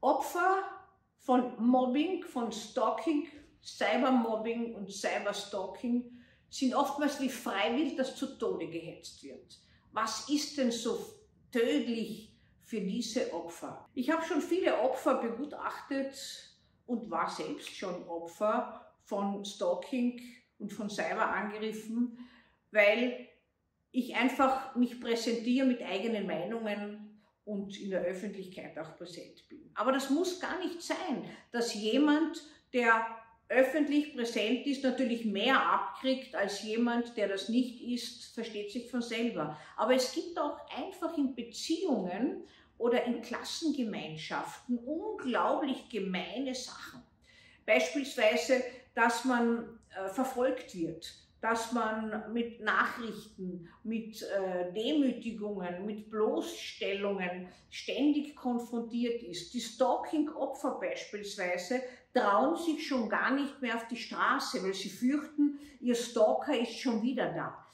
Opfer von Mobbing, von Stalking, Cybermobbing und Cyberstalking sind oftmals wie freiwillig, dass zu Tode gehetzt wird. Was ist denn so tödlich für diese Opfer? Ich habe schon viele Opfer begutachtet und war selbst schon Opfer von Stalking und von Cyberangriffen, weil ich einfach mich präsentiere mit eigenen Meinungen und in der Öffentlichkeit auch präsent bin. Aber das muss gar nicht sein, dass jemand, der öffentlich präsent ist, natürlich mehr abkriegt als jemand, der das nicht ist, versteht sich von selber. Aber es gibt auch einfach in Beziehungen oder in Klassengemeinschaften unglaublich gemeine Sachen. Beispielsweise, dass man äh, verfolgt wird, dass man mit Nachrichten, mit äh, Demütigungen, mit Bloßstellungen ständig konfrontiert ist. Die Stalking-Opfer beispielsweise trauen sich schon gar nicht mehr auf die Straße, weil sie fürchten, ihr Stalker ist schon wieder da.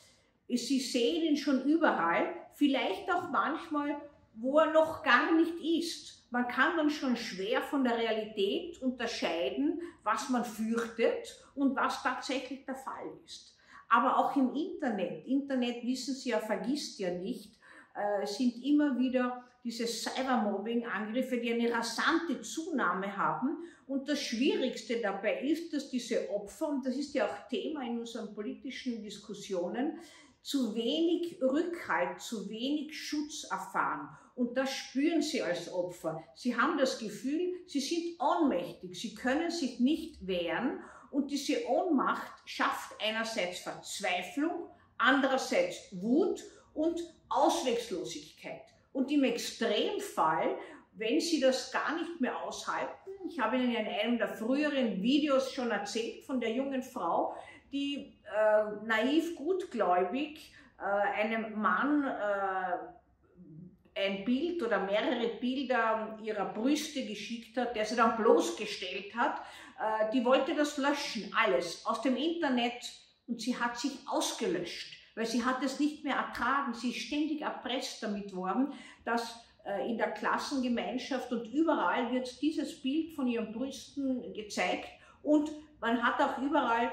Sie sehen ihn schon überall, vielleicht auch manchmal, wo er noch gar nicht ist. Man kann dann schon schwer von der Realität unterscheiden, was man fürchtet und was tatsächlich der Fall ist aber auch im Internet. Internet, wissen Sie ja, vergisst ja nicht, äh, sind immer wieder diese Cybermobbing-Angriffe, die eine rasante Zunahme haben. Und das Schwierigste dabei ist, dass diese Opfer, und das ist ja auch Thema in unseren politischen Diskussionen, zu wenig Rückhalt, zu wenig Schutz erfahren. Und das spüren sie als Opfer. Sie haben das Gefühl, sie sind ohnmächtig, sie können sich nicht wehren und diese Ohnmacht schafft einerseits Verzweiflung, andererseits Wut und Ausweglosigkeit. Und im Extremfall, wenn Sie das gar nicht mehr aushalten, ich habe Ihnen in einem der früheren Videos schon erzählt von der jungen Frau, die äh, naiv gutgläubig äh, einem Mann äh, ein Bild oder mehrere Bilder ihrer Brüste geschickt hat, der sie dann bloßgestellt hat, äh, die wollte das löschen, alles, aus dem Internet. Und sie hat sich ausgelöscht, weil sie hat es nicht mehr ertragen. Sie ist ständig erpresst damit worden, dass äh, in der Klassengemeinschaft und überall wird dieses Bild von ihren Brüsten gezeigt. Und man hat auch überall,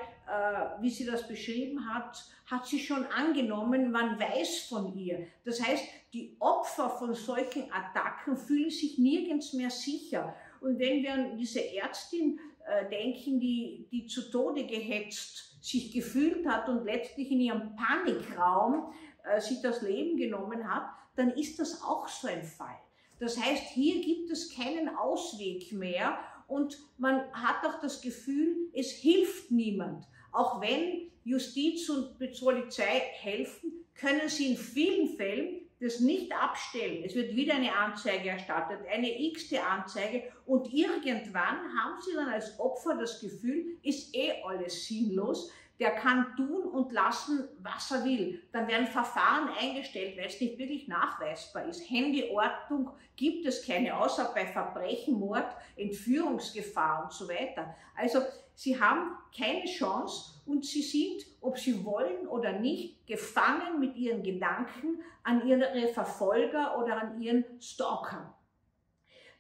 wie sie das beschrieben hat, hat sie schon angenommen, man weiß von ihr. Das heißt, die Opfer von solchen Attacken fühlen sich nirgends mehr sicher. Und wenn wir an diese Ärztin äh, denken, die, die zu Tode gehetzt sich gefühlt hat und letztlich in ihrem Panikraum äh, sich das Leben genommen hat, dann ist das auch so ein Fall. Das heißt, hier gibt es keinen Ausweg mehr und man hat auch das Gefühl, es hilft niemand. Auch wenn Justiz und Polizei helfen, können sie in vielen Fällen das nicht abstellen. Es wird wieder eine Anzeige erstattet, eine x-te Anzeige und irgendwann haben sie dann als Opfer das Gefühl, ist eh alles sinnlos, der kann tun und lassen, was er will. Dann werden Verfahren eingestellt, weil es nicht wirklich nachweisbar ist. Handyordnung gibt es keine, außer bei Verbrechen, Mord, Entführungsgefahr und so weiter. Also sie haben keine Chance und sie sind, ob sie wollen oder nicht, gefangen mit ihren Gedanken an ihre Verfolger oder an ihren Stalkern.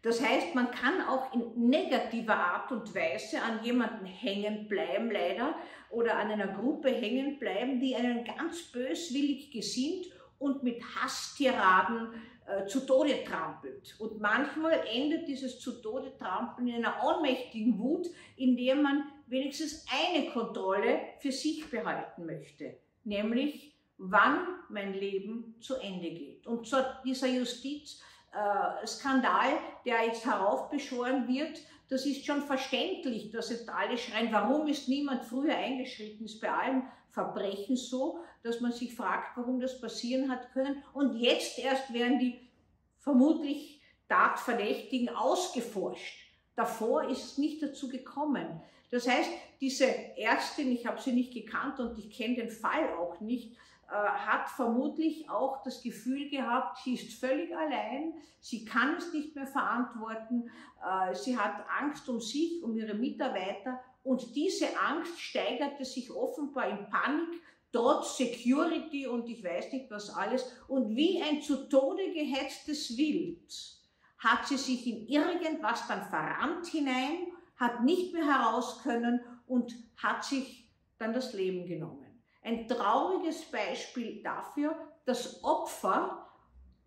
Das heißt, man kann auch in negativer Art und Weise an jemanden hängen bleiben, leider, oder an einer Gruppe hängen bleiben, die einen ganz böswillig gesinnt und mit Hasstiraden äh, zu Tode trampelt. Und manchmal endet dieses zu Tode trampeln in einer ohnmächtigen Wut, in der man wenigstens eine Kontrolle für sich behalten möchte, nämlich wann mein Leben zu Ende geht. Und zu dieser Justiz äh, Skandal, der jetzt heraufbeschworen wird, das ist schon verständlich, dass jetzt alle schreien, warum ist niemand früher eingeschritten, ist bei allen Verbrechen so, dass man sich fragt, warum das passieren hat können. Und jetzt erst werden die vermutlich Tatverdächtigen ausgeforscht. Davor ist es nicht dazu gekommen. Das heißt, diese Ärztin, ich habe sie nicht gekannt und ich kenne den Fall auch nicht, hat vermutlich auch das Gefühl gehabt, sie ist völlig allein, sie kann es nicht mehr verantworten, äh, sie hat Angst um sich, um ihre Mitarbeiter und diese Angst steigerte sich offenbar in Panik, trotz Security und ich weiß nicht was alles und wie ein zu Tode gehetztes Wild hat sie sich in irgendwas dann verrannt hinein, hat nicht mehr heraus können und hat sich dann das Leben genommen. Ein trauriges Beispiel dafür, dass Opfer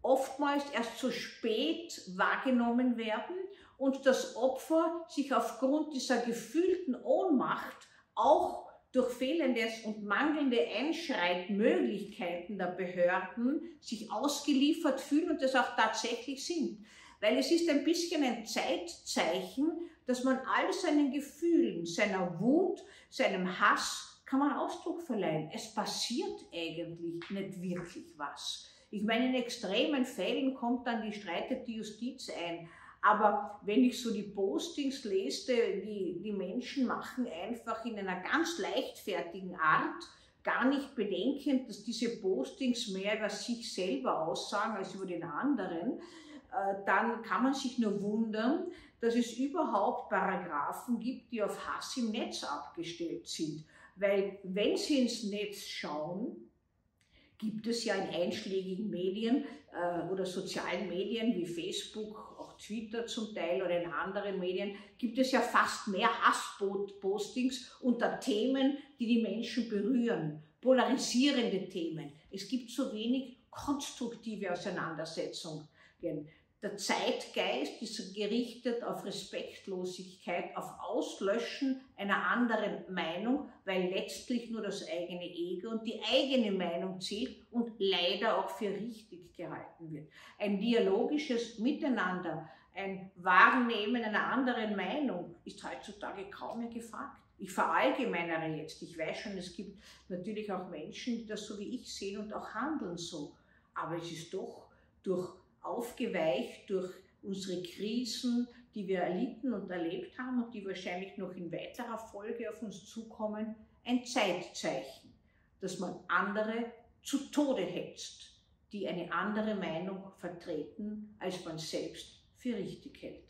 oftmals erst zu spät wahrgenommen werden und das Opfer sich aufgrund dieser gefühlten Ohnmacht auch durch fehlende und mangelnde Einschreitmöglichkeiten der Behörden sich ausgeliefert fühlen und das auch tatsächlich sind. Weil es ist ein bisschen ein Zeitzeichen, dass man all seinen Gefühlen, seiner Wut, seinem Hass, kann man Ausdruck verleihen. Es passiert eigentlich nicht wirklich was. Ich meine, in extremen Fällen kommt dann die streitet die Justiz ein. Aber wenn ich so die Postings lese, die die Menschen machen einfach in einer ganz leichtfertigen Art, gar nicht bedenkend, dass diese Postings mehr über sich selber aussagen als über den anderen, äh, dann kann man sich nur wundern, dass es überhaupt Paragraphen gibt, die auf Hass im Netz abgestellt sind. Weil wenn Sie ins Netz schauen, gibt es ja in einschlägigen Medien äh, oder sozialen Medien wie Facebook, auch Twitter zum Teil oder in anderen Medien, gibt es ja fast mehr Hasspostings unter Themen, die die Menschen berühren, polarisierende Themen. Es gibt so wenig konstruktive Auseinandersetzungen der Zeitgeist ist gerichtet auf Respektlosigkeit, auf Auslöschen einer anderen Meinung, weil letztlich nur das eigene Ego und die eigene Meinung zählt und leider auch für richtig gehalten wird. Ein dialogisches Miteinander, ein Wahrnehmen einer anderen Meinung ist heutzutage kaum mehr gefragt. Ich verallgemeinere jetzt. Ich weiß schon, es gibt natürlich auch Menschen, die das so wie ich sehen und auch handeln so. Aber es ist doch durch aufgeweicht durch unsere Krisen, die wir erlitten und erlebt haben und die wahrscheinlich noch in weiterer Folge auf uns zukommen, ein Zeitzeichen, dass man andere zu Tode hetzt, die eine andere Meinung vertreten, als man selbst für richtig hält.